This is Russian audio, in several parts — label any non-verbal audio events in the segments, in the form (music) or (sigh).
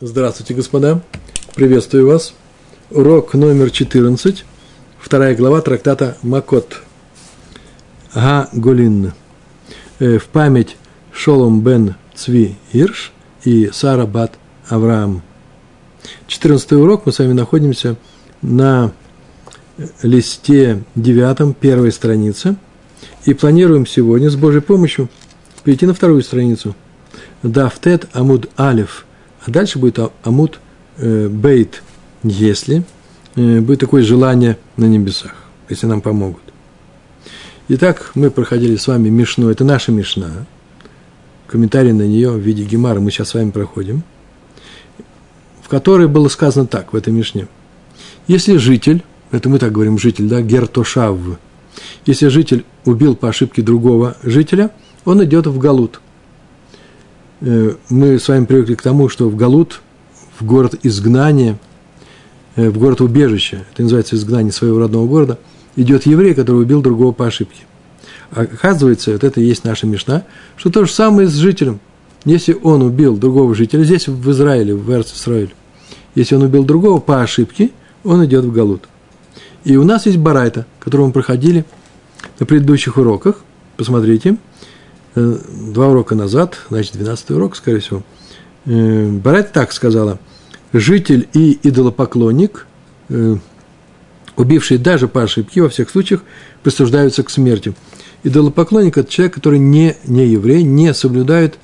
Здравствуйте, господа. Приветствую вас. Урок номер 14, вторая глава трактата Макот. Га Голин. Э, в память Шолом бен Цви Ирш и Сара бат Авраам. 14 урок мы с вами находимся на листе 9, первой странице. И планируем сегодня с Божьей помощью перейти на вторую страницу. Дафтет Амуд Алиф – а дальше будет а, амут э, бейт, если э, будет такое желание на небесах, если нам помогут. Итак, мы проходили с вами Мишну, это наша Мишна, комментарий на нее в виде гемара мы сейчас с вами проходим, в которой было сказано так, в этой Мишне. Если житель, это мы так говорим, житель, да, гертошав, если житель убил по ошибке другого жителя, он идет в Галут. Э, мы с вами привыкли к тому, что в Галут, в город изгнания, э, в город убежища, это называется изгнание своего родного города, идет еврей, который убил другого по ошибке. Оказывается, вот это и есть наша мешна, что то же самое с жителем. Если он убил другого жителя, здесь в Израиле, в Эрцисраиле, если он убил другого по ошибке, он идет в Галут. И у нас есть Барайта, которую мы проходили на предыдущих уроках. Посмотрите – два урока назад, значит, 12 урок, скорее всего, э, Барайт так сказала, житель и идолопоклонник, э, убившие даже по ошибке, во всех случаях, присуждаются к смерти. Идолопоклонник – это человек, который не, не еврей, не соблюдает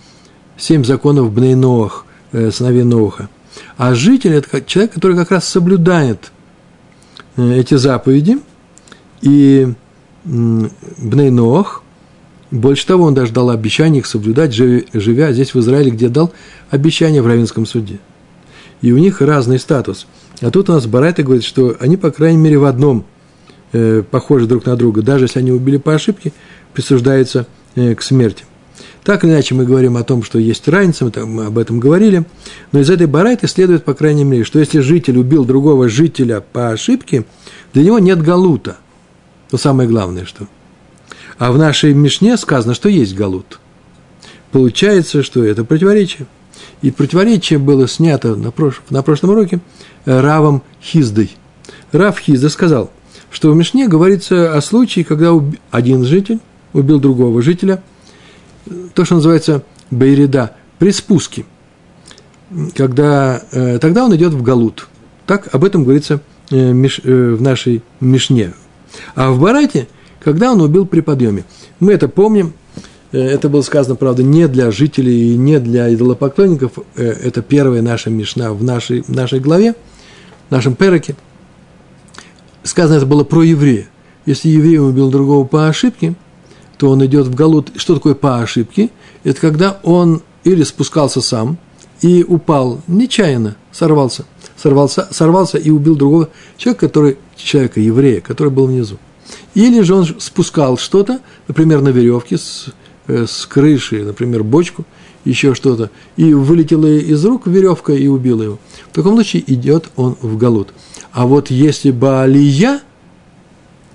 семь законов Бнейноах, сыновей Ноуха. А житель – это человек, который как раз соблюдает эти заповеди, и Бнейноах – больше того, он даже дал обещание их соблюдать, живя здесь, в Израиле, где дал обещание в Равинском суде. И у них разный статус. А тут у нас Барайта говорит, что они, по крайней мере, в одном э, похожи друг на друга. Даже если они убили по ошибке, присуждаются э, к смерти. Так или иначе, мы говорим о том, что есть разница, мы, там, об этом говорили, но из этой барайты следует, по крайней мере, что если житель убил другого жителя по ошибке, для него нет галута. То самое главное, что – а в нашей Мишне сказано, что есть галут. Получается, что это противоречие. И противоречие было снято на, прош... на прошлом уроке Равом Хиздой. Рав Хизда сказал, что в Мишне говорится о случае, когда один житель убил другого жителя, то, что называется Бейрида, при спуске, когда, э, тогда он идет в Галут. Так об этом говорится э, э, в нашей Мишне. А в Барате – когда он убил при подъеме. Мы это помним, э, это было сказано, правда, не для жителей и не для идолопоклонников, э, это первая наша мишна в нашей, нашей главе, в нашем пероке. Сказано это было про еврея. Если еврей убил другого по ошибке, то он идет в Галут. Что такое по ошибке? Это когда он или спускался сам и упал нечаянно, сорвался, сорвался, сорвался и убил другого человека, который, человека, еврея, который был внизу. Или же он спускал что-то, например, на веревке с, э, с крыши, например, бочку, еще что-то, и вылетела из рук веревка и убила его. В таком случае идет он в галут. А вот если Баалия,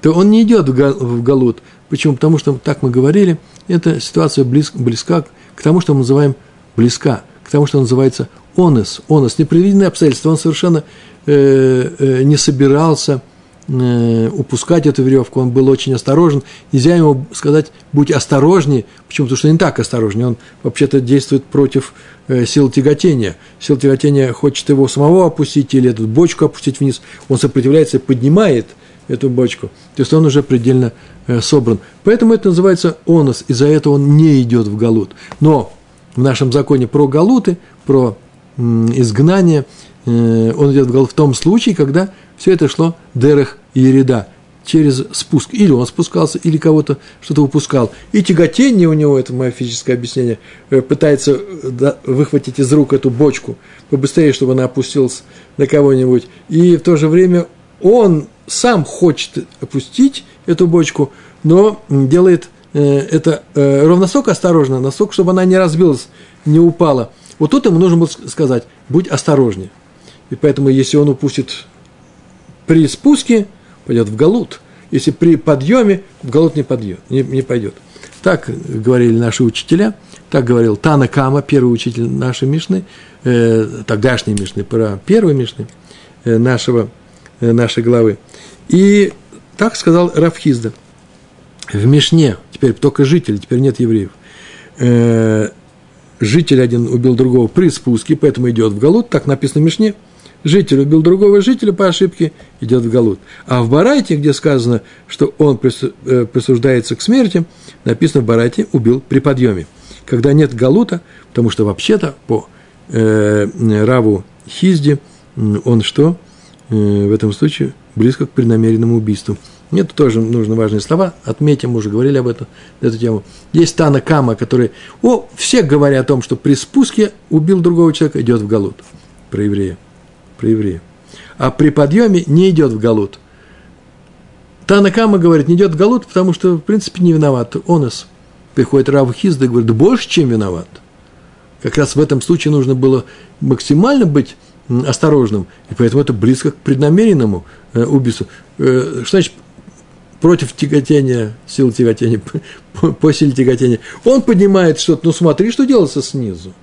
то он не идет в галут. Почему? Потому что, так мы говорили, эта ситуация близ, близка к тому, что мы называем близка, к тому, что называется онес. Онес, непредвиденное обстоятельство. Он совершенно э, э, не собирался – упускать эту веревку, он был очень осторожен. Нельзя ему сказать, будь осторожнее. Почему? Потому что он не так осторожнее. Он вообще-то действует против э, сил тяготения. Сила тяготения хочет его самого опустить или эту бочку опустить вниз. Он сопротивляется и поднимает эту бочку. То есть он уже предельно э, собран. Поэтому это называется онос. Из-за этого он не идет в галут. Но в нашем законе про галуты, про изгнание, он идет в галут в том случае, когда все это шло Дерех и Ереда через спуск. Или он спускался, или кого-то что-то упускал. И тяготение у него, это мое физическое объяснение, э, пытается э, выхватить из рук эту бочку побыстрее, чтобы она опустилась на кого-нибудь. И в то же время он сам хочет опустить эту бочку, но делает э, это ровно настолько осторожно, настолько, чтобы она не разбилась, не упала. Вот тут ему нужно было сказать, будь осторожнее. И поэтому, если он упустит при спуске пойдет в галут, если при подъеме в галут не, подъет, не, не пойдет. Так говорили наши учителя, так говорил Тана Кама, первый учитель нашей Мишны, э, тогдашней Мишны, про первой Мишны э, нашего, э, нашей главы. И так сказал Рафхизда. В Мишне, теперь только жители, теперь нет евреев, э, житель один убил другого при спуске, поэтому идет в Галут, так написано в Мишне – житель убил другого жителя по ошибке, идет в Галут. А в Барайте, где сказано, что он э, присуждается к смерти, написано в Барайте убил при подъеме. Когда нет Галута, потому что вообще-то по э, Раву Хизде он что? Э, в этом случае близко к преднамеренному убийству. Нет, тоже нужны важные слова. Отметим, мы уже говорили об этом, эту тему. Есть Тана Кама, который, о, все говорят о том, что при спуске убил другого человека, идет в Галут. Про еврея про еврея. А при подъеме не идет в Галут. Танакама говорит, не идет в Галут, потому что, в принципе, не виноват. Онос. Приходит Рав Хизда и говорит, больше, чем виноват. Как раз в этом случае нужно было максимально быть осторожным, и поэтому это близко к преднамеренному э, убийству. Э, что значит против тяготения, сил тяготения, (laughs) по, по силе тяготения? Он поднимает что-то, ну смотри, что делается снизу.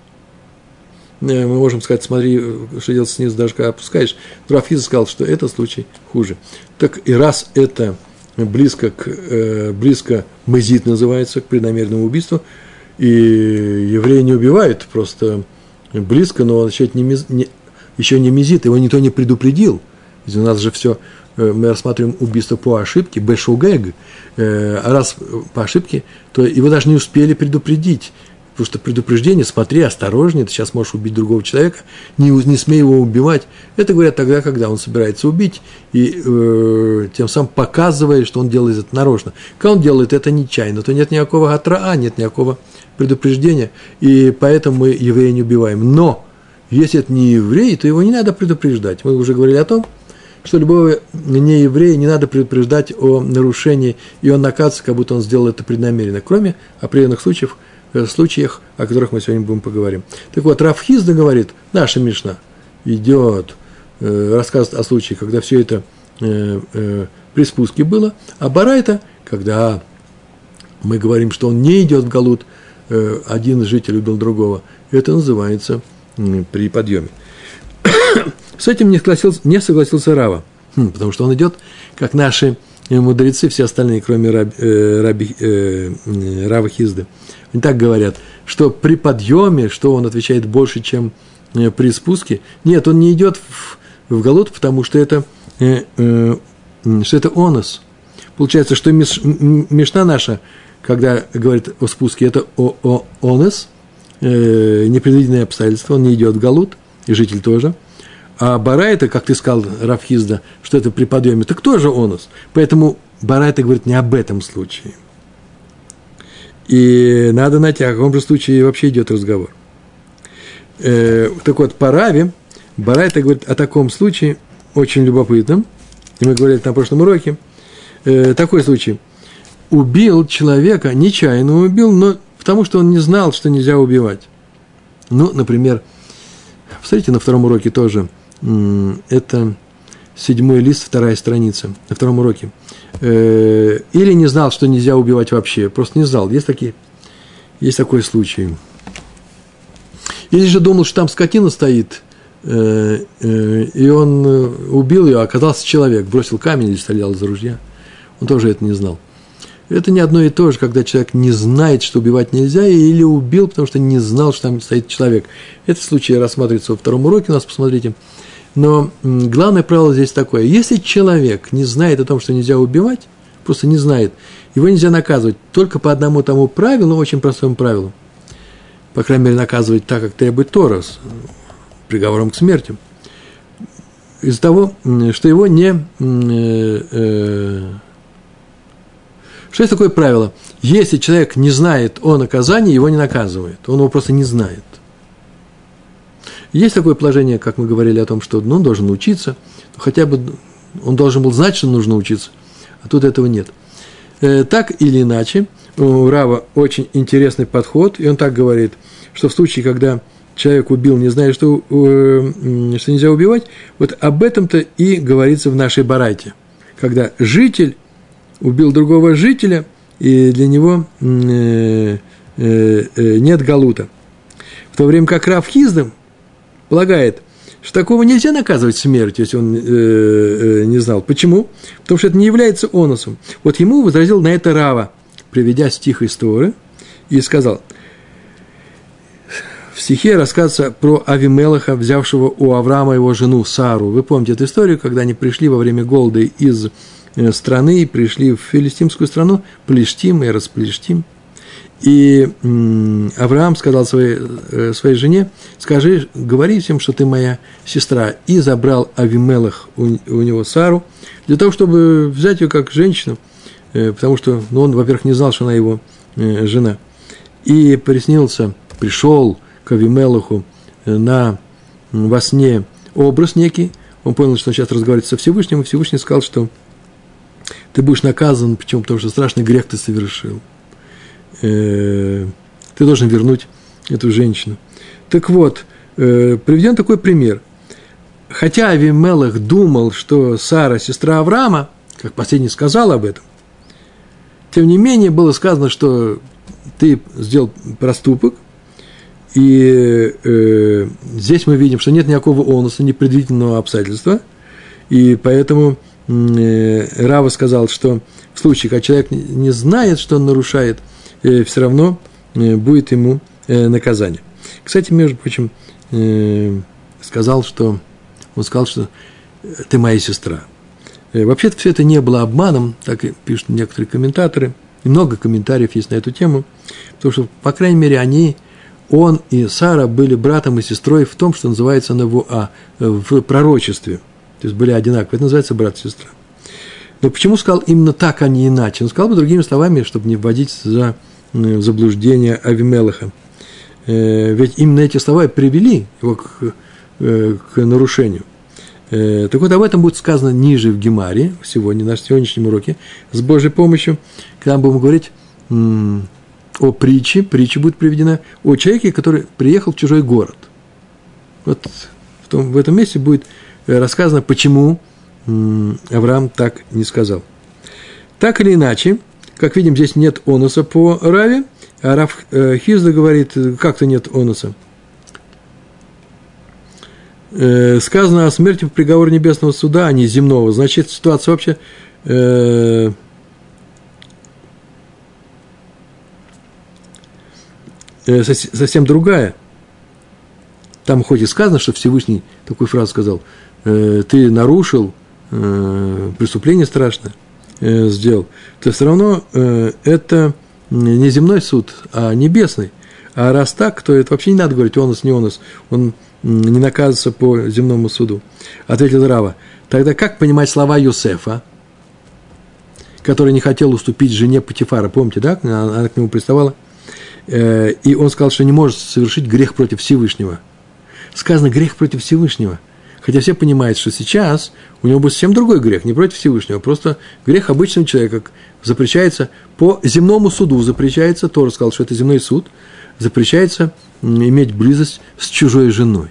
Э, мы можем сказать, смотри, что делать снизу, даже когда опускаешь. Рафиза сказал, что это случай хуже. Так и раз это близко к, э, близко мезит называется, к преднамеренному убийству, и евреи не убивают, просто близко, но он еще не, мез, не, еще не мезит, его никто не предупредил. Ведь у нас же все, э, мы рассматриваем убийство по ошибке, бешугэг, а раз по ошибке, то его даже не успели предупредить. Потому что предупреждение, смотри, осторожнее, ты сейчас можешь убить другого человека, не, не смей его убивать. Это говорят тогда, когда он собирается убить, и э, тем самым показывая, что он делает это нарочно. Когда он делает это нечаянно, то нет никакого атраа, нет никакого предупреждения, и поэтому мы еврея не убиваем. Но если это не еврей, то его не надо предупреждать. Мы уже говорили о том, что любого нееврея не надо предупреждать о нарушении, и он наказывается, как будто он сделал это преднамеренно, кроме определенных случаев – случаях, о которых мы сегодня будем поговорим. Так вот, Рафхизда говорит, наша Мишна идет, э, рассказывает о случае, когда все это э, э, при спуске было, а Барайта, когда мы говорим, что он не идет в Галут, э, один житель убил другого, это называется э, при подъеме. (coughs) С этим не согласился, не согласился Рава, хм, потому что он идет, как наши мудрецы, все остальные, кроме Раби, э, Раби, э, Рава Хизды. Они так говорят, что при подъеме, что он отвечает больше, чем э, при спуске. Нет, он не идет в, в голод, потому что это, э, э, что это онос. Получается, что миш, мешна наша, когда говорит о спуске, это о, о онос, э, непредвиденное обстоятельство, он не идет в галут, и житель тоже. А Барайта, как ты сказал, Рафхизда, что это при подъеме, так тоже онос. Поэтому Барайта говорит не об этом случае. И надо найти, о каком же случае вообще идет разговор. Э, так вот, по Раве, Барайта говорит о таком случае, очень любопытном, и мы говорили на прошлом уроке, э, такой случай. Убил человека, нечаянно убил, но потому что он не знал, что нельзя убивать. Ну, например, посмотрите на втором уроке тоже, это седьмой лист, вторая страница, на втором уроке. Э, или не знал, что нельзя убивать вообще, просто не знал. Есть, такие, есть такой случай. Или же думал, что там скотина стоит, э, э, и он убил ее, а оказался человек, бросил камень или стрелял из ружья. Он тоже это не знал. Это не одно и то же, когда человек не знает, что убивать нельзя, или убил, потому что не знал, что там стоит человек. Этот случай рассматривается во втором уроке у нас, посмотрите. Но главное правило здесь такое. Если человек не знает о том, что нельзя убивать, просто не знает, его нельзя наказывать только по одному тому правилу, очень простому правилу. По крайней мере, наказывать так, как требует Торос, приговором к смерти. Из-за того, что его не... Э, э, что есть такое правило? Если человек не знает о наказании, его не наказывает. Он его просто не знает. Есть такое положение, как мы говорили о том, что ну, он должен учиться, хотя бы он должен был знать, что нужно учиться, а тут этого нет. Э, так или иначе, у Рава очень интересный подход, и он так говорит, что в случае, когда человек убил, не зная, что, э, что нельзя убивать, вот об этом-то и говорится в нашей барайте. Когда житель убил другого жителя, и для него э, нет галута. В то время как Рав Хиздам полагает, что такого нельзя наказывать смертью, если он э, э, не знал. Почему? Потому что это не является оносом. Вот ему возразил на это Рава, приведя стих из Торы, и сказал, в стихе рассказывается про Авимелаха, взявшего у Авраама его жену Сару. Вы помните эту историю, когда они пришли во время голода из э, страны, пришли в филистимскую страну, Плештим и Расплештим. И Авраам сказал своей, э, своей жене, скажи, говори всем, что ты моя сестра. И забрал Авимелах у, у него Сару, для того, чтобы взять ее как женщину, э, потому что ну, он, во-первых, не знал, что она его жена. И приснился, пришел к Авимелаху э, на, во сне образ некий, он понял, что он сейчас разговаривает со Всевышним, и Всевышний сказал, что ты будешь наказан, почему? Потому что страшный грех ты совершил. Э, ты должен вернуть эту женщину. Так вот, э, приведен такой пример. Хотя Авимелах думал, что Сара – сестра Авраама, как последний сказал об этом, тем не менее было сказано, что ты сделал проступок, и э, здесь мы видим, что нет никакого онуса, непредвиденного обстоятельства, и поэтому э, Рава сказал, что в случае, когда человек не знает, что он нарушает, все равно э, будет ему э, наказание. Кстати, между прочим, э, сказал, что он сказал, что ты моя сестра. Э, вообще-то все это не было обманом, так и пишут некоторые комментаторы. И много комментариев есть на эту тему, потому что, по крайней мере, они он и Сара были братом и сестрой в том, что называется Навуа, в пророчестве. То есть были одинаковые. Это называется брат и сестра. Но почему сказал именно так, а не иначе? Он сказал бы другими словами, чтобы не вводить за э, заблуждение Авимелаха. Э, ведь именно эти слова привели его к, э, к нарушению. Так вот, об этом будет сказано ниже в Гемаре, сегодня, на сегодняшнем уроке, с Божьей помощью, когда мы будем говорить о притче, притча будет приведена о человеке, который приехал в чужой город. Вот в, том, в этом месте будет рассказано, почему Авраам так не сказал. Так или иначе, как видим, здесь нет онуса по Раве, а Рав э, Хизда говорит, как-то нет онуса. Э, сказано о смерти в приговоре небесного суда, а не земного. Значит, ситуация вообще Э, совсем другая. Там хоть и сказано, что Всевышний такую фразу сказал, ты нарушил, преступление страшное сделал, то все равно это не земной суд, а небесный. А раз так, то это вообще не надо говорить, он нас, не он нас, он не наказывается по земному суду. Ответил Рава. Тогда как понимать слова Юсефа, который не хотел уступить жене Патифара? Помните, да? Она к нему приставала. Э, и он сказал, что не может совершить грех против Всевышнего. Сказано грех против Всевышнего. Хотя все понимают, что сейчас у него будет совсем другой грех, не против Всевышнего, просто грех обычного человека запрещается по земному суду, запрещается, Тора сказал, что это земной суд, запрещается иметь близость с чужой женой.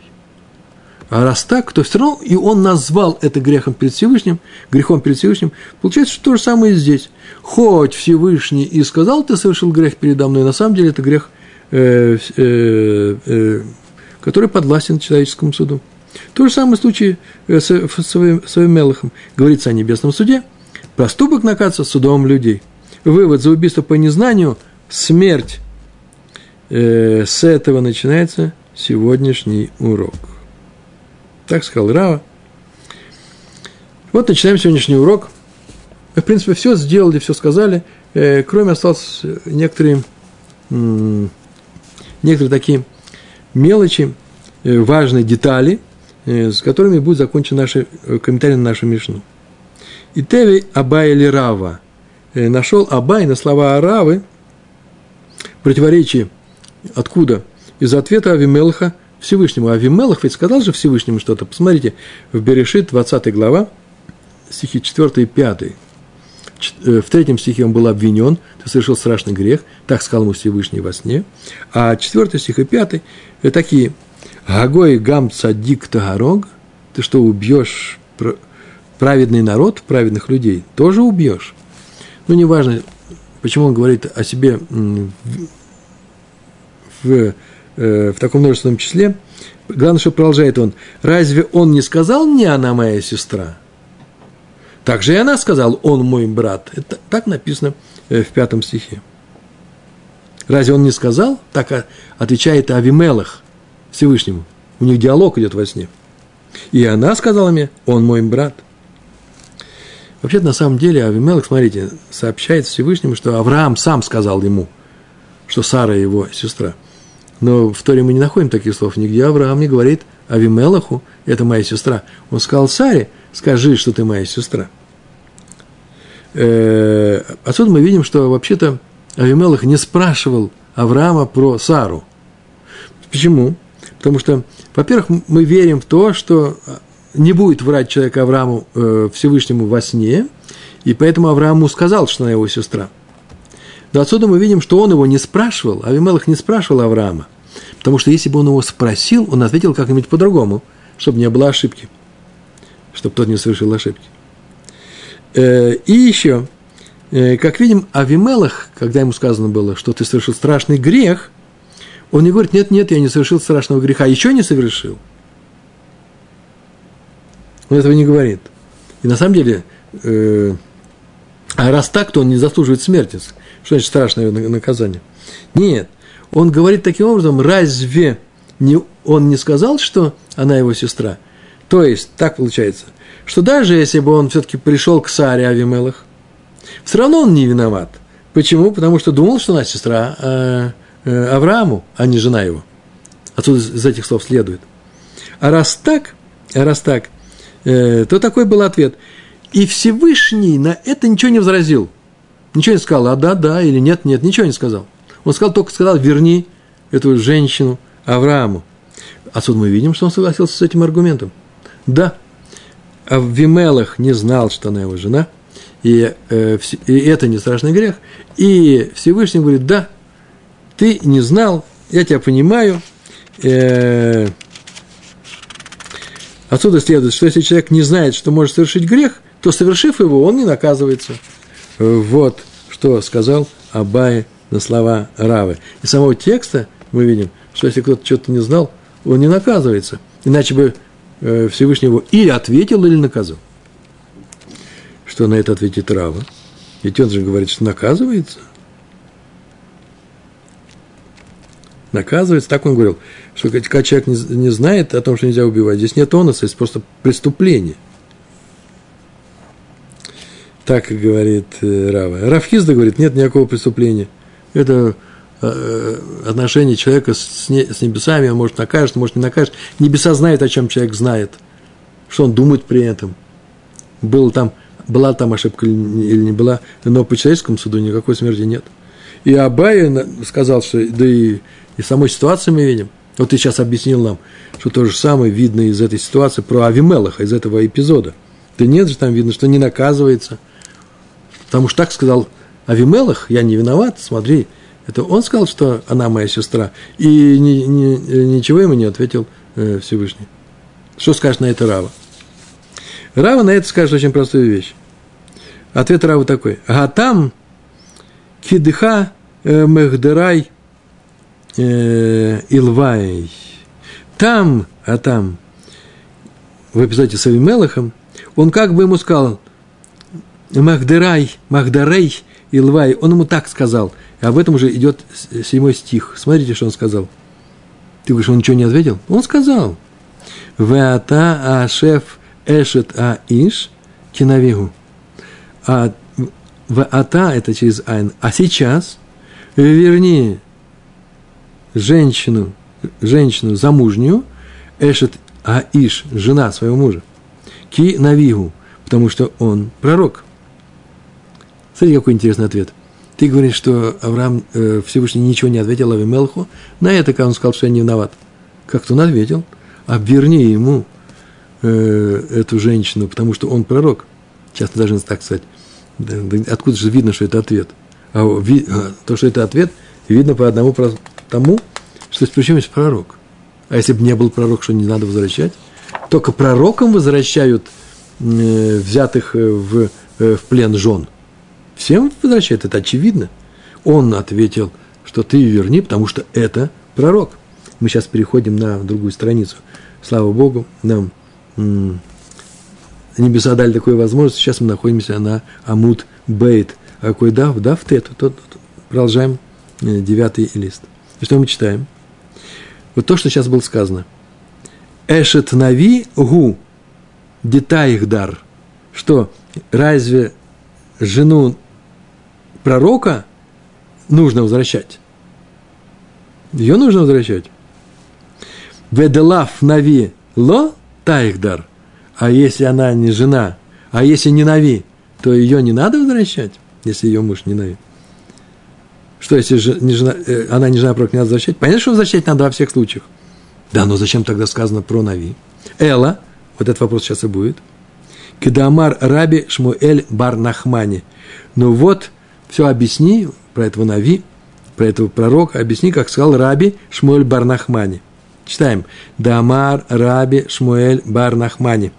А раз так, то все равно и он назвал это грехом перед Всевышним, грехом перед Всевышним. Получается, что то же самое и здесь. Хоть Всевышний и сказал, ты совершил грех передо мной, на самом деле это грех, э, э, э, который подвластен человеческому суду. То же самое случай э, с, с, с Мелахом. Говорится о небесном суде. Проступок наказывается судом людей. Вывод за убийство по незнанию – смерть. Э, с этого начинается сегодняшний урок. Так сказал Рава. Вот начинаем сегодняшний урок. В принципе, все сделали, все сказали, э, кроме осталось некоторые, некоторые такие мелочи, э, важные детали, с которыми будет закончен наш комментарий на нашу Мишну. И Теви Абай или Рава. Нашел Абай на слова Аравы противоречие. Откуда? Из ответа Авимелха Всевышнему. А Вимелах ведь сказал же Всевышнему что-то. Посмотрите, в Берешит, 20 глава, стихи 4 и 5. Э, в третьем стихе он был обвинен, ты совершил страшный грех, так сказал ему Всевышний во сне. А 4 стих и 5 – такие. Гагой гам цадик тагарог, ты что, убьешь праведный народ, праведных людей, тоже убьешь. Ну, неважно, почему он говорит о себе в, в, в таком множественном числе, главное, что продолжает он, разве он не сказал мне, она моя сестра? Так же и она сказала, он мой брат. Это так написано в пятом стихе. Разве он не сказал? Так отвечает Авимелах Всевышнему. У них диалог идет во сне. И она сказала мне, он мой брат. вообще на самом деле, Авимелах, смотрите, сообщает Всевышнему, что Авраам сам сказал ему, что Сара его сестра. Но в Торе мы не находим таких слов. Нигде Авраам не говорит Авимелаху, это моя сестра. Он сказал Саре, скажи, что ты моя сестра. Э, отсюда мы видим, что вообще-то Авимелах не спрашивал Авраама про Сару. Почему? Потому что, во-первых, мы верим в то, что не будет врать человек Аврааму э, Всевышнему во сне, и поэтому Аврааму сказал, что она его сестра. Но отсюда мы видим, что он его не спрашивал, Авимелах не спрашивал Авраама, потому что если бы он его спросил, он ответил как-нибудь по-другому, чтобы не было ошибки, чтобы тот не совершил ошибки. Э, и еще, э, как видим, Авимелах, когда ему сказано было, что ты совершил страшный грех – он не говорит, нет, нет, я не совершил страшного греха, еще не совершил. Он этого не говорит. И на самом деле, э, а раз так, то он не заслуживает смерти. Что значит страшное наказание? Нет. Он говорит таким образом, разве не, он не сказал, что она его сестра? То есть, так получается, что даже если бы он все-таки пришел к Саре Авимелах, все равно он не виноват. Почему? Потому что думал, что она сестра Э, Аврааму, а не жена его. Отсюда из этих слов следует. А раз так, а раз так, э, то такой был ответ. И Всевышний на это ничего не возразил. Ничего не сказал, а да, да, или нет, нет, ничего не сказал. Он сказал, только сказал, верни эту женщину Аврааму. Отсюда мы видим, что он согласился с этим аргументом. Да, а в Вимелах не знал, что она его жена, и, э, и это не страшный грех. И Всевышний говорит, да, ты не знал, я тебя понимаю. Э, отсюда следует, что если человек не знает, что может совершить грех, то, совершив его, он не наказывается. Вот что сказал Абай на слова Равы. Из самого текста мы видим, что если кто-то что-то не знал, он не наказывается. Иначе бы э, Всевышний его или ответил, или наказал. Что на это ответит Рава? Ведь он же говорит, что наказывается. Наказывается. Так он говорил, что когда человек не, не знает о том, что нельзя убивать, здесь нет оноса, есть просто преступление. Так говорит э, Рава. Рафхизда говорит, нет никакого преступления. Это э, отношение человека с небесами, он может накажет, может не накажет. Небеса знают, о чем человек знает, что он думает при этом. Был там, была там ошибка или не была, но по человеческому суду никакой смерти нет. И Абай сказал, что да и и самой ситуации мы видим. Вот ты сейчас объяснил нам, что то же самое видно из этой ситуации про Авимелаха, из этого эпизода. Да нет же, там видно, что не наказывается. Потому что так сказал Авимелах, я не виноват, смотри, это он сказал, что она моя сестра, и ни, ни, ничего ему не ответил э, Всевышний. Что скажешь на это Рава? Рава на это скажет очень простую вещь. Ответ Рава такой. А там кидыха э, мехдерай э, Илвай. Там, а там, в эпизоде с Авимелахом, он как бы ему сказал, Махдерай, Махдарей, Илвай, он ему так сказал. И об этом уже идет седьмой стих. Смотрите, что он сказал. Ты говоришь, он ничего не ответил? Он сказал. Веата ашеф эшет а иш кинавигу. А Веата это через айн. А сейчас верни женщину, женщину замужнюю, Эшет Аиш, жена своего мужа, Ки Навигу, потому что он пророк. Смотри, какой интересный ответ. Ты говоришь, что Авраам э, Всевышний ничего не ответил Авимелху. На это, как он сказал, что я не виноват. Как-то он ответил. Обверни ему э, эту женщину, потому что он пророк. Сейчас мы должны так сказать. Откуда же видно, что это ответ? А, а то, что это ответ, видно по одному тому, что есть пророк. А если бы не был пророк, что не надо возвращать? Только пророкам возвращают э, взятых э, в, э, в плен жен. всем возвращает, это очевидно. Он ответил, что ты верни, потому что это пророк. Мы сейчас переходим на другую страницу. Слава Богу, нам небеса дали такую возможность. Сейчас мы находимся на Амут Бейт. А какой дав? Дав Тет. Тот, продолжаем э, девятый лист. И что мы читаем? Вот то, что сейчас было сказано. Эшет нави гу детаих дар. Что, разве жену пророка нужно возвращать? Ее нужно возвращать. Веделав нави ло таихдар. А если она не жена, а если не нави, то ее не надо возвращать, если ее муж не нави. Что, если не жена, э, она не жена пророка, не надо возвращать? Понятно, что возвращать надо во всех случаях. Да, но зачем тогда сказано про Нави? Эла, вот этот вопрос сейчас и будет. Кедамар Раби Шмуэль Бар Нахмани. Ну вот, все объясни про этого Нави, про этого пророка, объясни, как сказал Раби Шмуэль Бар Нахмани. Читаем. Дамар Раби Шмуэль Бар Нахмани.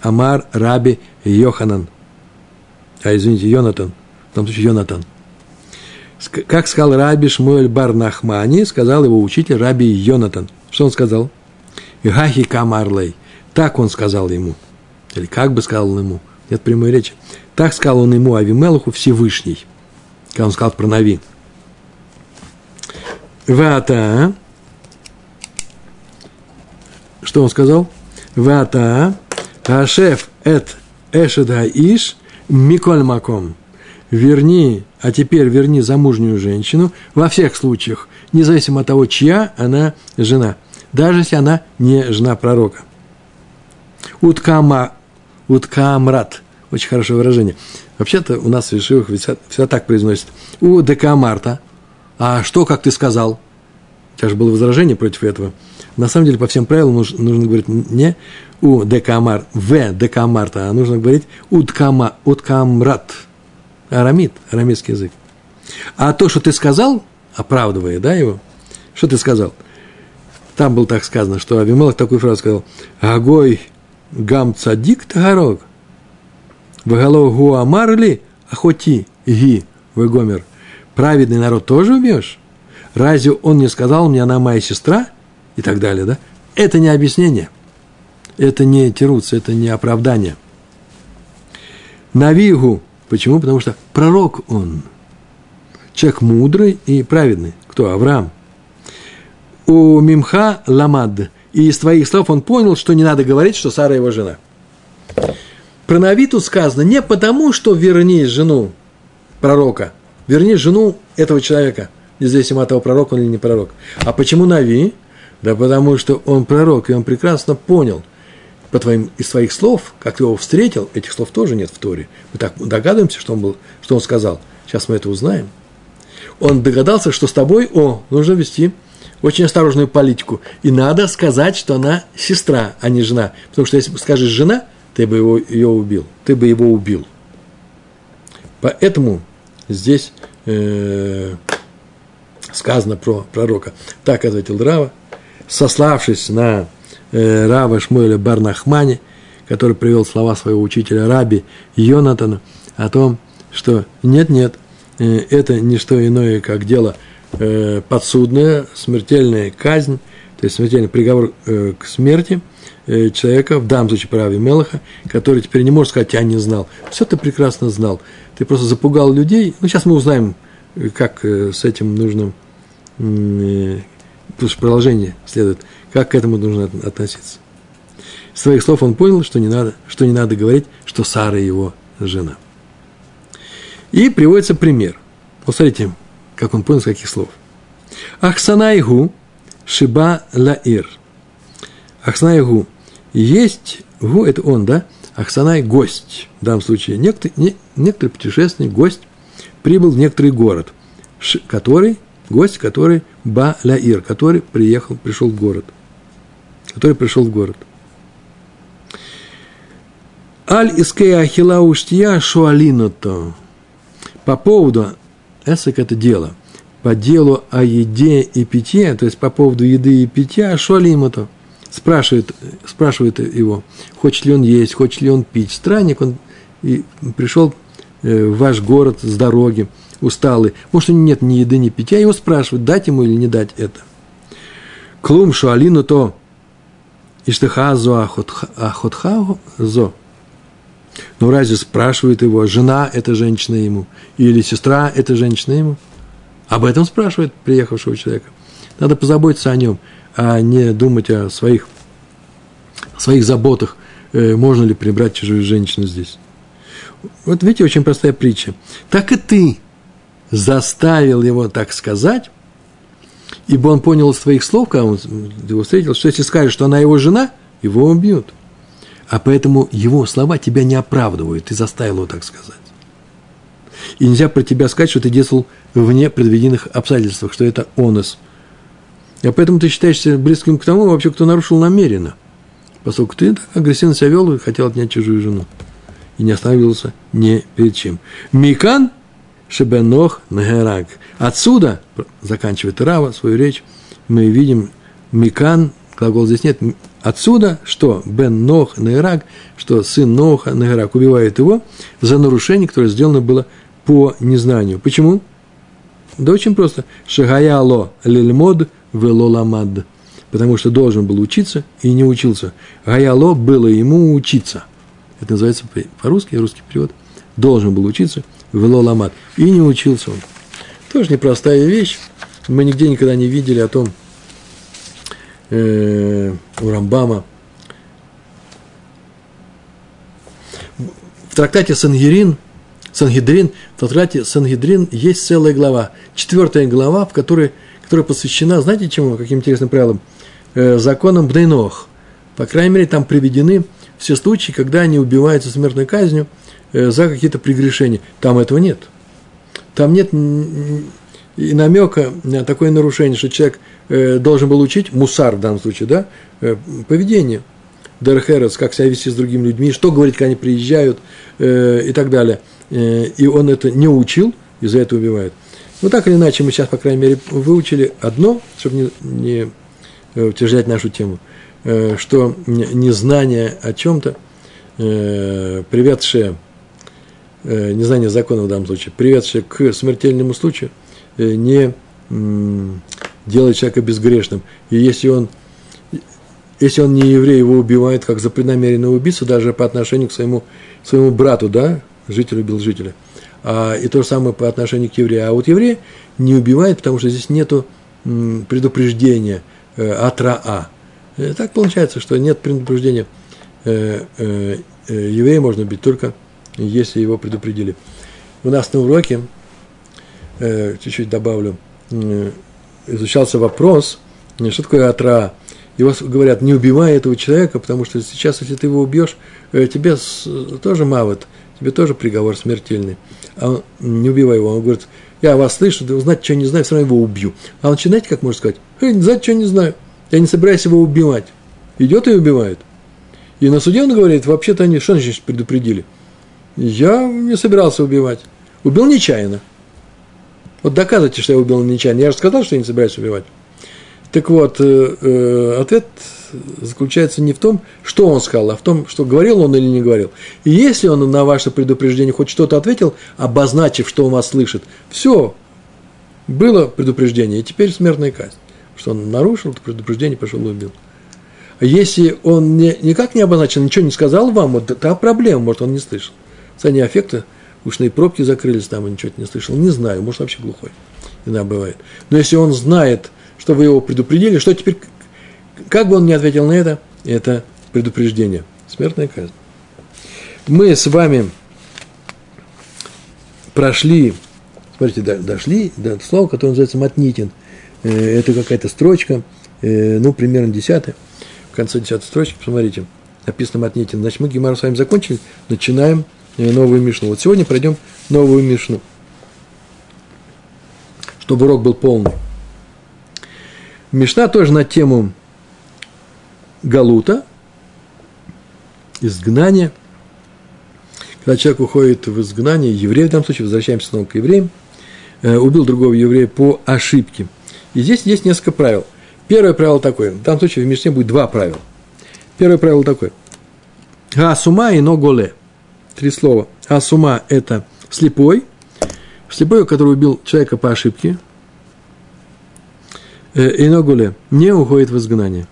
Амар Раби Йоханан. А, извините, Йонатан. В том случае Йонатан. Как сказал Раби Шмуэль Бар Нахмани, сказал его учитель Раби Йонатан. Что он сказал? Гахи Камарлей. Так он сказал ему. Или как бы сказал он ему. Нет прямой речи. Так сказал он ему Авимелуху Всевышний. Как он сказал про Нави. Вата что он сказал? Вата, Ашеф эт эшеда иш миколь маком. Верни, а теперь верни замужнюю женщину во всех случаях, независимо от того, чья она жена, даже если она не жена пророка. Уткама, уткамрат, очень хорошее выражение. Вообще-то у нас в всегда, всегда так произносят. У декамарта. А что, как ты сказал? У тебя же было возражение против этого. На самом деле, по всем правилам нужно, нужно говорить не у декамар, в декамарта, а нужно говорить уткама, уткамрат. Арамид, арамейский язык. А то, что ты сказал, оправдывая, да, его, что ты сказал? Там было так сказано, что Авимелах такую фразу сказал, «Агой гам цадик тагарог, вагалов гуамар ли охоти ги вегомер». Праведный народ тоже убьешь? Разве он не сказал мне, она моя сестра – и так далее, да? Это не объяснение, это не тируц, это не оправдание. Навигу, почему? Потому что пророк он, человек мудрый и праведный. Кто? Авраам. У Мимха Ламад. И из твоих слов он понял, что не надо говорить, что Сара его жена. Про Нави тут сказано не потому, что верни жену пророка, верни жену этого человека, независимо от того, пророк он или не пророк. А почему Нави? Да потому что он пророк, и он прекрасно понял по твоим, из своих слов, как ты его встретил, этих слов тоже нет в Торе. Мы так догадываемся, что он, был, что он сказал. Сейчас мы это узнаем. Он догадался, что с тобой, о, нужно вести очень осторожную политику. И надо сказать, что она сестра, а не жена. Потому что если скажешь жена, ты бы его, ее убил. Ты бы его убил. Поэтому здесь э, сказано про пророка. Так ответил Рава сославшись на э, Рава Шмуэля Барнахмани, который привел слова своего учителя Раби Йонатана о том, что нет-нет, э, это не что иное, как дело э, подсудное, смертельная казнь, то есть смертельный приговор э, к смерти человека, в данном случае Раби Мелаха, который теперь не может сказать, я не знал. Все ты прекрасно знал. Ты просто запугал людей. Ну, сейчас мы узнаем, как с этим нужно потому что продолжение следует, как к этому нужно относиться. Из своих слов он понял, что не надо, что не надо говорить, что Сара его жена. И приводится пример. Посмотрите, как он понял, с каких слов. Ахсанайгу шиба лаир. Ахсанайгу. Есть, гу – это он, да? Ахсанай – гость. В данном случае некоторый, не, некоторый путешественник, гость, прибыл в некоторый город, который гость, который Ба Ляир, который приехал, пришел в город. Который пришел в город. Аль искея ахила уштия шуалиното. По поводу, эсек это дело, по делу о еде и питье, то есть по поводу еды и питья, шуалимото. Спрашивает, спрашивает его, хочет ли он есть, хочет ли он пить. Странник, он и пришел э, в ваш город с дороги, усталый, может, у него нет ни еды, ни питья, его спрашивают, дать ему или не дать это. Клум шуалину то иштехазу ахотхазо. Ну, разве спрашивает его, жена – это женщина ему, или сестра – это женщина ему? Об этом спрашивает приехавшего человека. Надо позаботиться о нем, а не думать о своих, своих заботах, э, можно ли прибрать чужую женщину здесь. Вот видите, очень простая притча. Так и ты заставил его так сказать, ибо он понял из твоих слов, когда он его встретил, что если скажешь, что она его жена, его убьют. А поэтому его слова тебя не оправдывают, ты заставил его так сказать. И нельзя про тебя сказать, что ты действовал вне предвиденных обстоятельствах, что это онос. А поэтому ты считаешься близким к тому, вообще, кто нарушил намеренно. Поскольку ты так агрессивно себя вел и хотел отнять чужую жену. И не остановился ни перед чем. Микан Шебенох Нагерак. Отсюда, заканчивает Рава свою речь, мы видим Микан, глагол здесь нет, отсюда, что Бен Нох Нагерак, что сын Ноха Нагерак убивает его за нарушение, которое сделано было по незнанию. Почему? Да очень просто. Шагаяло лильмод велоламад. Потому что должен был учиться и не учился. Гаяло было ему учиться. Это называется по-русски, русский перевод. Должен был учиться велоламад. И не учился он. Тоже непростая вещь. Мы нигде никогда не видели о том, э, у Рамбама. В трактате Сангерин, Сангедрин, в трактате Сангедрин есть целая глава, четвертая глава, в которой, которая посвящена, знаете чему, каким интересным правилам? Э, законам Бнейнох. По крайней мере, там приведены все случаи, когда они убиваются смертной казнью – за какие-то прегрешения. Там этого нет. Там нет и намека на такое нарушение, что человек э, должен был учить, мусар в данном случае, да, э, поведение, Дерхерес, как себя вести с другими людьми, что говорить, когда они приезжают и так далее. И он это не учил, и за это убивает. Ну, так или иначе, мы сейчас, по крайней мере, выучили одно, чтобы не, не утяжелять нашу тему, что незнание о чем-то, приведшее Э, незнание закона в данном случае, приведшее к смертельному случаю, э, не делает человека безгрешным. И если он, если он не еврей, его убивает как за преднамеренного убийцу, даже по отношению к своему, своему брату, да, житель убил жителя. А, и то же самое по отношению к еврею. А вот еврей не убивает, потому что здесь нету предупреждения э, от Раа. Так получается, что нет предупреждения. Еврея можно убить только если его предупредили. У нас на уроке, э, чуть-чуть добавлю, э, изучался вопрос, э, что такое атра. Его говорят, не убивай этого человека, потому что сейчас, если ты его убьешь, тебе тоже мавот, тебе тоже приговор смертельный. А он, не убивай его. Он говорит, я вас слышу, да узнать, что не знаю, все равно его убью. А он начинает, как можно сказать, знать, что не знаю. Я не собираюсь его убивать. Идет и убивает. И на суде он говорит, вообще-то они, что значит предупредили? Я не собирался убивать. Убил нечаянно. Вот доказывайте, что я убил нечаянно. Я же сказал, что я не собираюсь убивать. Так вот, э, э, ответ заключается не в том, что он сказал, а в том, что говорил он или не говорил. И если он на ваше предупреждение хоть что-то ответил, обозначив, что он вас слышит, все, было предупреждение, и теперь смертная казнь. Что он нарушил это предупреждение, пошел и убил. А если он не, никак не обозначил, ничего не сказал вам, вот это проблема, может, он не слышал состоянии аффекта, ушные пробки закрылись, там и ничего не слышал. Не знаю, может, вообще глухой. Иногда бывает. Но если он знает, что вы его предупредили, что теперь, как бы он ни ответил на это, это предупреждение. Смертная казнь. Мы с вами прошли, смотрите, дошли до слова, которое называется матнитин. Э, это какая-то строчка, э, ну, примерно десятая. В конце десятой строчки, посмотрите, написано матнитин. Значит, мы Гимару с вами закончили, начинаем новую Мишну. Вот сегодня пройдем новую Мишну, чтобы урок был полный. Мишна тоже на тему Галута, изгнания. Когда человек уходит в изгнание, еврей в данном случае, возвращаемся снова к евреям, э, убил другого еврея по ошибке. И здесь есть несколько правил. Первое правило такое, в данном случае в Мишне будет два правила. Первое правило такое. Гасума и но голе три слова. Асума – это слепой, слепой, который убил человека по ошибке, э, Иногуле не уходит в изгнание.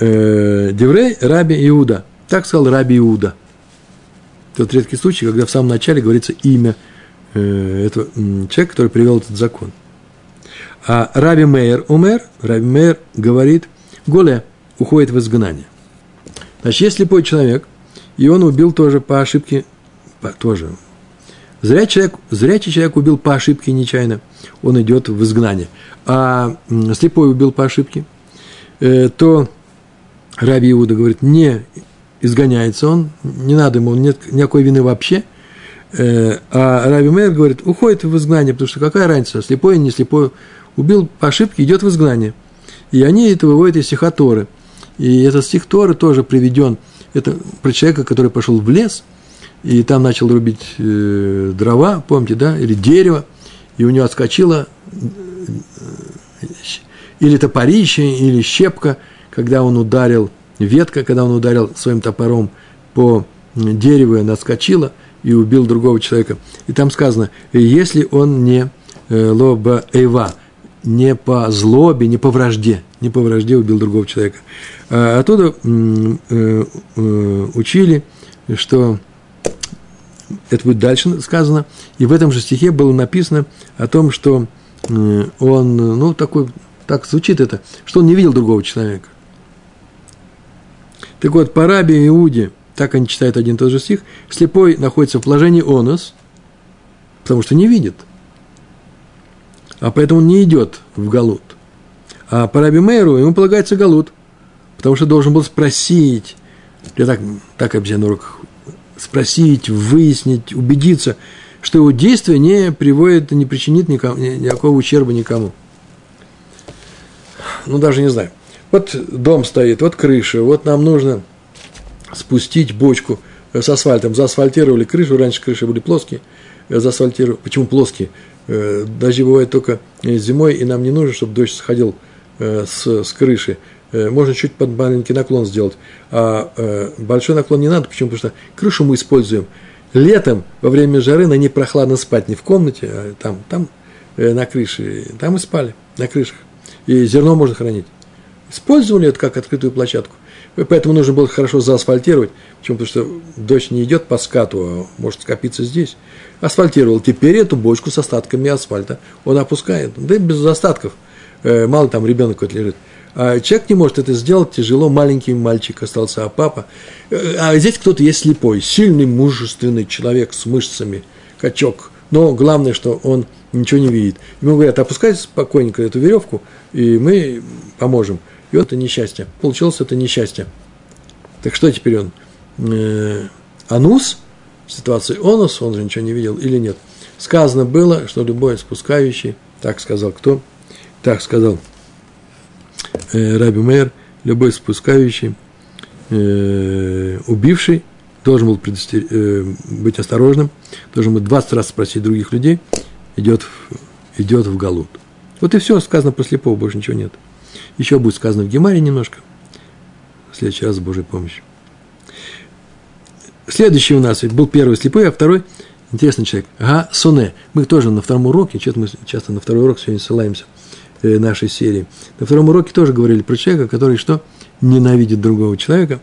Э, Деврей Раби Иуда. Так сказал Раби Иуда. Тот редкий случай, когда в самом начале говорится имя э, этого человека, который привел этот закон. А Раби Мейер умер, Раби Мейер говорит, Голе уходит в изгнание. Значит, есть слепой человек, и он убил тоже по ошибке, по, тоже. Зрячий человек, зрячий человек убил по ошибке нечаянно, он идет в изгнание. А слепой убил по ошибке, э, то Раби Иуда говорит, не изгоняется он, не надо ему, нет никакой вины вообще. Э, а Раби Мейер говорит, уходит в изгнание, потому что какая разница, слепой, не слепой, убил по ошибке, идет в изгнание. И они это выводят из стиха Торы. И этот стих Торы тоже приведен. Это про человека, который пошел в лес, и там начал рубить э, дрова, помните, да, или дерево, и у него отскочила э, или топорище, или щепка, когда он ударил, ветка, когда он ударил своим топором по дереву, она отскочила и убил другого человека. И там сказано, если он не э, лоба эйва, не по злобе, не по вражде, не по вражде убил другого человека. А оттуда э, э, учили, что это будет дальше сказано, и в этом же стихе было написано о том, что он, ну, такой, так звучит это, что он не видел другого человека. Так вот, по Раби Иуде, так они читают один и тот же стих, слепой находится в положении онос, потому что не видит – а поэтому не идет в Галут. А по Раби Мейру ему полагается Галут, потому что должен был спросить, я так, так обезьян руках, спросить, выяснить, убедиться, что его действие не приводит, не причинит никому, никакого ущерба никому. Ну, даже не знаю. Вот дом стоит, вот крыша, вот нам нужно спустить бочку с асфальтом. Заасфальтировали крышу, раньше крыши были плоские, заасфальтировали. Почему плоские? Э, дожди бывают только зимой, и нам не нужно, чтобы дождь сходил э, с, с крыши. Э, можно чуть под маленький наклон сделать. А большой наклон не надо. Почему? Потому что крышу мы используем летом, во время жары, на ней прохладно спать. Не в комнате, а там, там на крыше. Там мы спали, на крышах. И зерно можно хранить. Использовали это как открытую площадку. Поэтому нужно было хорошо заасфальтировать. Почему? Потому что дождь не идет по скату, а может скопиться здесь. Асфальтировал. Теперь эту бочку с остатками асфальта он опускает. Да и без остатков. Э, мало там ребенок какой-то лежит. А человек не может это сделать, тяжело, маленький мальчик остался, а папа. Э, а здесь кто-то есть слепой, сильный, мужественный человек с мышцами, качок. Но главное, что он ничего не видит. Ему говорят, опускайте спокойненько эту веревку, и мы поможем. И вот это несчастье. Получилось это несчастье. Так что теперь он? Э, анус, в ситуации онус, он же ничего не видел или нет. Сказано было, что любой спускающий, так сказал кто? Так сказал э, Раби Мейер, любой спускающий, э, убивший, должен был предостер... э, быть осторожным, должен был 20 раз спросить других людей, идет идет в Галут. Вот и все сказано про слепого, больше ничего нет. Еще будет сказано в Гемаре немножко. В следующий раз с Божьей помощью. Следующий у нас был первый слепой, а второй интересный человек. Ага, Соне. Мы тоже на втором уроке, что-то мы часто на второй урок сегодня ссылаемся э, нашей серии. На втором уроке тоже говорили про человека, который что? Ненавидит другого человека.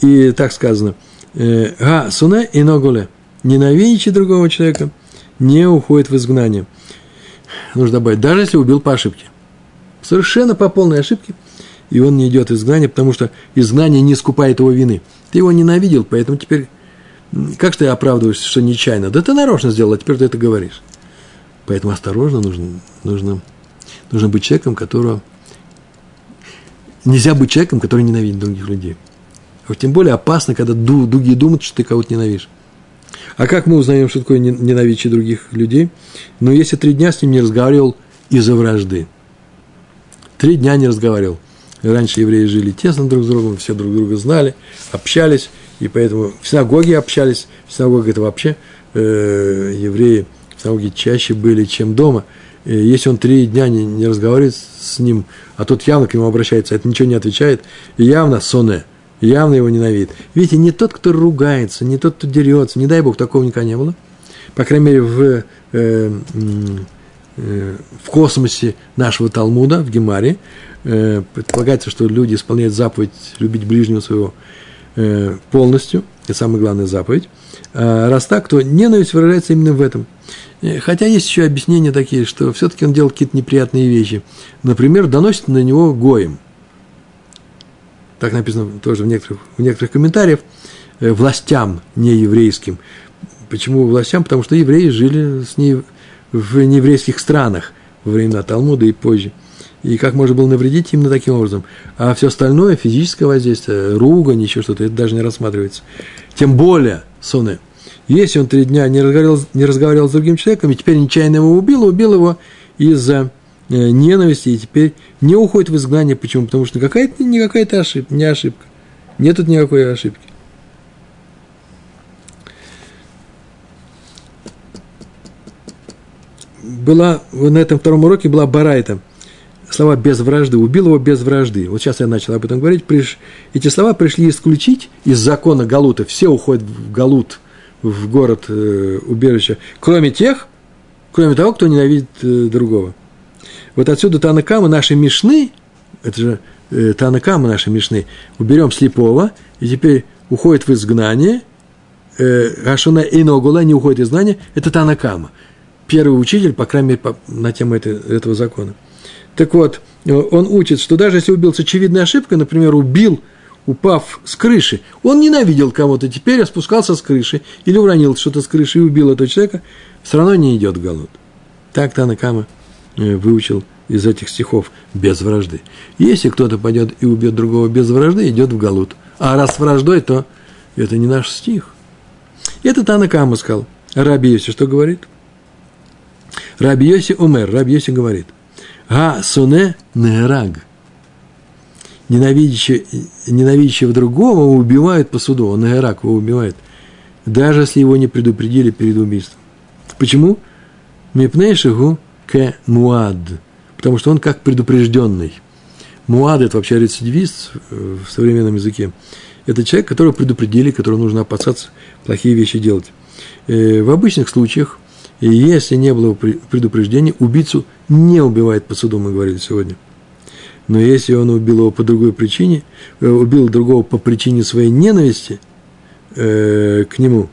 И так сказано. Э, га, Соне и Ноголе. Ненавидящий другого человека не уходит в изгнание. Нужно добавить, даже если убил по ошибке совершенно по полной ошибке, и он не идет в изгнание, потому что изгнание не скупает его вины. Ты его ненавидел, поэтому теперь как ты оправдываешься, что нечаянно? Да ты нарочно сделал, а теперь ты это говоришь. Поэтому осторожно нужно, нужно, нужно быть человеком, которого... Нельзя быть человеком, который ненавидит других людей. А тем более опасно, когда другие думают, что ты кого-то ненавидишь. А как мы узнаем, что такое ненавидящий других людей? Ну, если три дня с ним не разговаривал из-за вражды – Три дня не разговаривал. Раньше евреи жили тесно друг с другом, все друг друга знали, общались, и поэтому в синагоге общались. В синагоге это вообще э, евреи в синагоге чаще были, чем дома. И если он три дня не, не разговаривает с ним, а тот явно к нему обращается, это ничего не отвечает, и явно соне, явно его ненавидит. Видите, не тот, кто ругается, не тот, кто дерется, не дай бог, такого никогда не было. По крайней мере, в, э, э, в космосе нашего Талмуда, в Гемаре, э, предполагается, что люди исполняют заповедь любить ближнего своего э, полностью, это самая главная заповедь. А раз так, то ненависть выражается именно в этом. Э, хотя есть еще объяснения такие, что все-таки он делал какие-то неприятные вещи. Например, доносит на него гоем. Так написано тоже в некоторых, в некоторых комментариях. Э, властям нееврейским. Почему властям? Потому что евреи жили с ней в нееврейских странах во времена Талмуда и позже. И как можно было навредить именно таким образом. А все остальное, физическое воздействие, ругань, еще что-то, это даже не рассматривается. Тем более, соны, если он три дня не разговаривал, не разговаривал с другим человеком, и теперь нечаянно его убил, убил его из-за ненависти, и теперь не уходит в изгнание. Почему? Потому что какая-то, не какая-то ошибка, не ошибка. Нет тут никакой ошибки. Была, на этом втором уроке была барайта. Слова без вражды, убил его без вражды. Вот сейчас я начал об этом говорить. Эти слова пришли исключить из закона Галута. Все уходят в Галут – в город э, убежища, кроме тех, кроме того, кто ненавидит э, другого. Вот отсюда Танакама наши Мишны, это же э, Танакама наши Мишны, уберем слепого, и теперь уходит в изгнание, э, Ашуна Иногула не уходит в изгнание, это Танакама. Первый учитель, по крайней мере, по, на тему это, этого закона. Так вот, э, он учит, что даже если убил с очевидной ошибкой, например, убил – упав с крыши, он ненавидел кого-то, теперь спускался с крыши или уронил что-то с крыши и убил этого человека, все равно не идет голод. Так Танакама выучил из этих стихов без вражды. Если кто-то пойдет и убьет другого без вражды, идет в голод. А раз с враждой, то это не наш стих. Это Танакама сказал. Раби Йоси что говорит? Раби Йоси умер. Раби Йоси говорит. Га суне нераг – ненавидящего, ненавидящего другого убивают по суду, он Ирак его убивает, даже если его не предупредили перед убийством. Почему? Мипнейшигу к муад, потому что он как предупрежденный. Муад – это вообще рецидивист в современном языке. Это человек, которого предупредили, которого нужно опасаться плохие вещи делать. Э, в обычных случаях, если не было предупреждения, убийцу не убивает по суду, мы говорили сегодня – но если он убил его по другой причине, э, убил другого по причине своей ненависти э, к нему,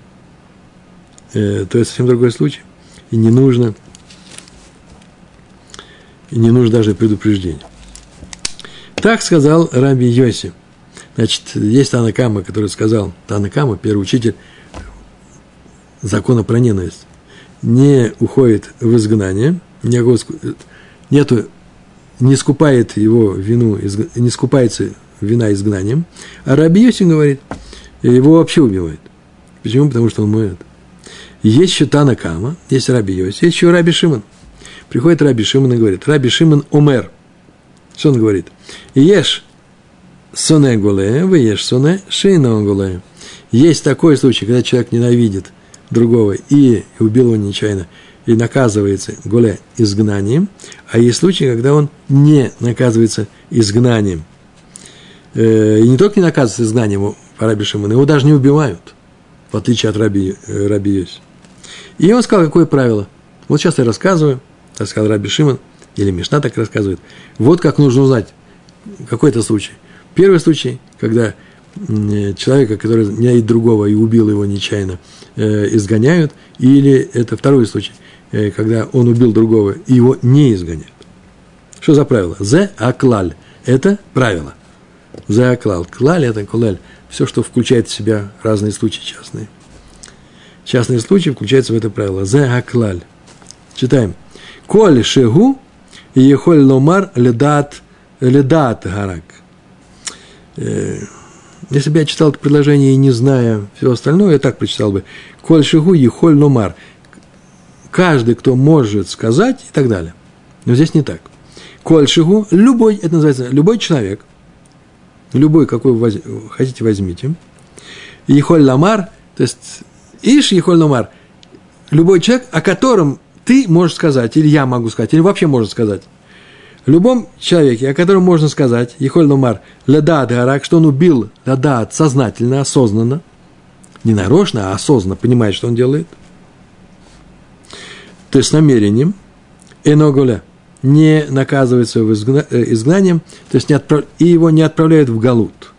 э, то это совсем другой случай. И не нужно, и не нужно даже предупреждения. Так сказал Раби Йоси. Значит, есть Танакама, который сказал, Танакама, первый учитель закона про ненависть, не уходит в изгнание, нету не скупает его вину, не скупается вина изгнанием, а Раби Йоси говорит, его вообще убивают. Почему? Потому что он моет. Есть еще Танакама, есть Раби Йоси, есть еще Раби Шимон. Приходит Раби Шимон и говорит, Раби Шимон Омер. Что он говорит? Ешь соне гуле, вы ешь соне шейна гуле. Есть такой случай, когда человек ненавидит другого и убил его нечаянно – и наказывается голе изгнанием, а есть случаи, когда он не наказывается изгнанием. Э, и не только не наказывается изгнанием по Раби Шимону, его даже не убивают, в отличие от Раби, э, Раби Йоси. И он сказал, какое правило. Вот сейчас я рассказываю, так сказал Раби Шимон, или Мишна так рассказывает. Вот как нужно узнать, какой это случай. Первый случай, когда э, человека, который ненавидит другого и убил его нечаянно, изгоняют, или это второй случай – Э, когда он убил другого, и его не изгоняют. Что за правило? Зе аклаль. Это правило. Зе аклаль. Клаль – это кулель. Все, что включает в себя разные случаи частные. Частные случаи включаются в это правило. Зе аклаль. Читаем. Коль шегу и ехоль ломар ледат, ледат гарак. Если бы я читал это предложение не зная все остальное, я так прочитал бы. Коль шигу ехоль ломар каждый, кто может сказать и так далее. Но здесь не так. Кольшигу, любой, это называется, любой человек, любой, какой вы хотите, возьмите. Ехоль ламар, то есть, иш ехоль ламар, любой человек, о котором ты можешь сказать, или я могу сказать, или вообще может сказать. В любом человеке, о котором можно сказать, Ехоль Номар, Ледат Гарак, что он убил Ледат сознательно, осознанно, не нарочно, а осознанно понимает, что он делает, то есть с намерением, Эноголя не наказывается э, изгнанием, то есть не отправ, и его не отправляют в Галут.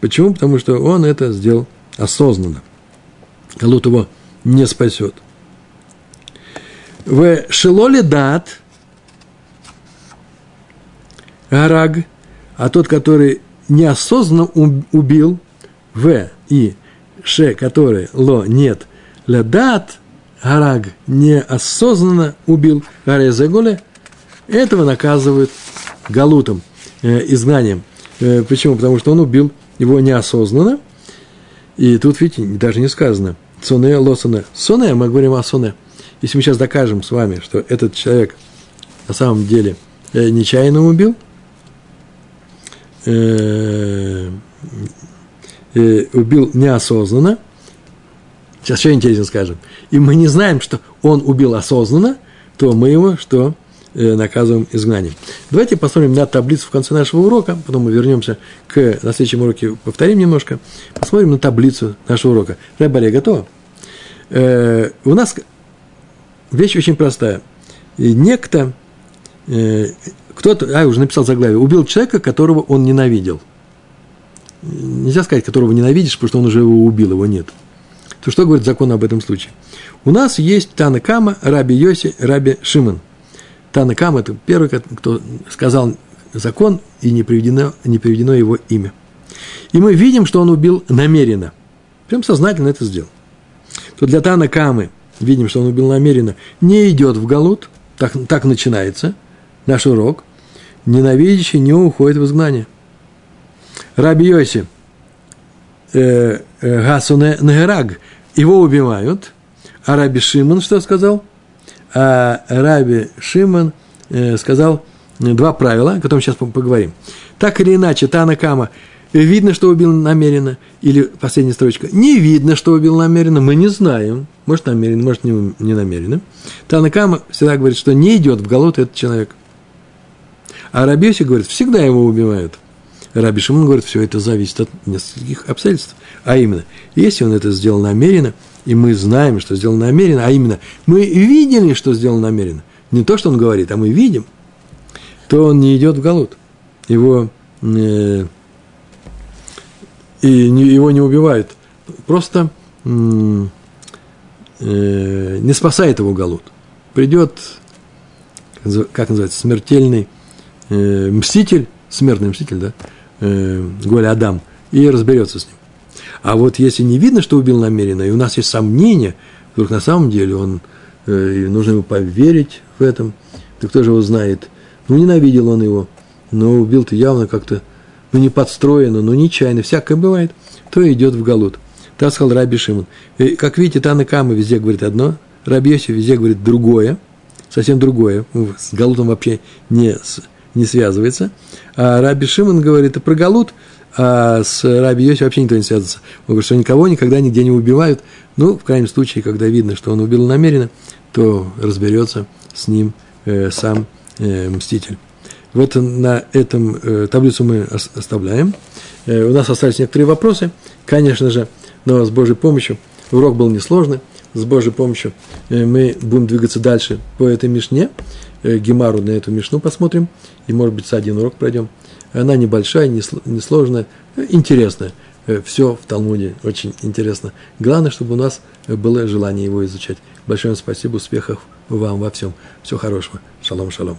Почему? Потому что он это сделал осознанно. Галут его не спасет. В Шилоле дат Гараг, а тот, который неосознанно убил, В и Ше, который Ло нет, Ледат Гараг неосознанно убил Гарезеголе, этого наказывают галутом, э, изгнанием. Э, почему? Потому что он убил его неосознанно. И тут, видите, даже не сказано. Соне, лосоне. Соне, мы говорим о соне. Если мы сейчас докажем с вами, что этот человек на самом деле э, нечаянно убил, э, э, убил неосознанно, сейчас что интересно скажем, и мы не знаем, что он убил осознанно, то мы его что? Э, наказываем изгнанием. Давайте посмотрим на таблицу в конце нашего урока, потом мы вернемся к на следующем уроке, повторим немножко, посмотрим на таблицу нашего урока. Рабария готова? Э, у нас вещь очень простая. И некто, э, кто-то, а, уже написал заглавие, убил человека, которого он ненавидел. Нельзя сказать, которого ненавидишь, потому что он уже его убил, его нет. То что говорит закон об этом случае? У нас есть Тана Кама, Раби Йоси, Раби Шимон. Танакам – это первый, кто сказал закон, и не приведено, не приведено его имя. И мы видим, что он убил намеренно. Прям сознательно это сделал. То для Танакамы видим, что он убил намеренно, не идет в Галут, так, так начинается наш урок, ненавидящий не уходит в изгнание. Раби Йоси, э, э, Гасуне Нагераг, его убивают, а Раби Шимон что сказал? а Раби Шимон э, сказал два правила, о которых сейчас поговорим. Так или иначе, Тана Кама видно, что убил намеренно, или последняя строчка, не видно, что убил намеренно, мы не знаем, может намеренно, может не, не намеренно. Тана Кама всегда говорит, что не идет в голод этот человек. А Рабиоси говорит, всегда его убивают. Раби Шимон говорит, все это зависит от нескольких обстоятельств. А именно, если он это сделал намеренно – и мы знаем, что сделано намеренно, а именно мы видели, что сделано намеренно, не то, что он говорит, а мы видим, то он не идет в голод. Его, э, и не, его не убивают. Просто э, не спасает его голод. Придет, как называется, смертельный э, мститель, смертный мститель, да, э, Голя Адам, и разберется с ним. А вот если не видно, что убил намеренно, и у нас есть сомнения, вдруг на самом деле он, э, нужно ему поверить в этом, то кто же его знает? Ну, ненавидел он его, но убил-то явно как-то, ну, не подстроено, ну, нечаянно, всякое бывает, то идет в Галут. Так сказал Раби Шимон. И, как видите, Тана Кама везде говорит одно, Раби Йоси везде говорит другое, совсем другое, ну, с Галутом вообще не, не связывается. А Раби Шимон говорит про Галут – а с Раби Йоси вообще никто не связывается. Он говорит, что никого никогда нигде не убивают. Ну, в крайнем случае, когда видно, что он убил намеренно, то разберется с ним э, сам э, мститель. Вот на этом э, таблицу мы оставляем. Э, у нас остались некоторые вопросы, конечно же, но с Божьей помощью урок был несложный. С Божьей помощью э, мы будем двигаться дальше по этой Мишне. Э, Гемару на эту Мишну посмотрим. И, может быть, с один урок пройдем. Она небольшая, несложная, интересная. Э, Все в Талмуде очень интересно. Главное, чтобы у нас было желание его изучать. Большое спасибо, успехов вам во всем. Всего хорошего. Шалом, шалом.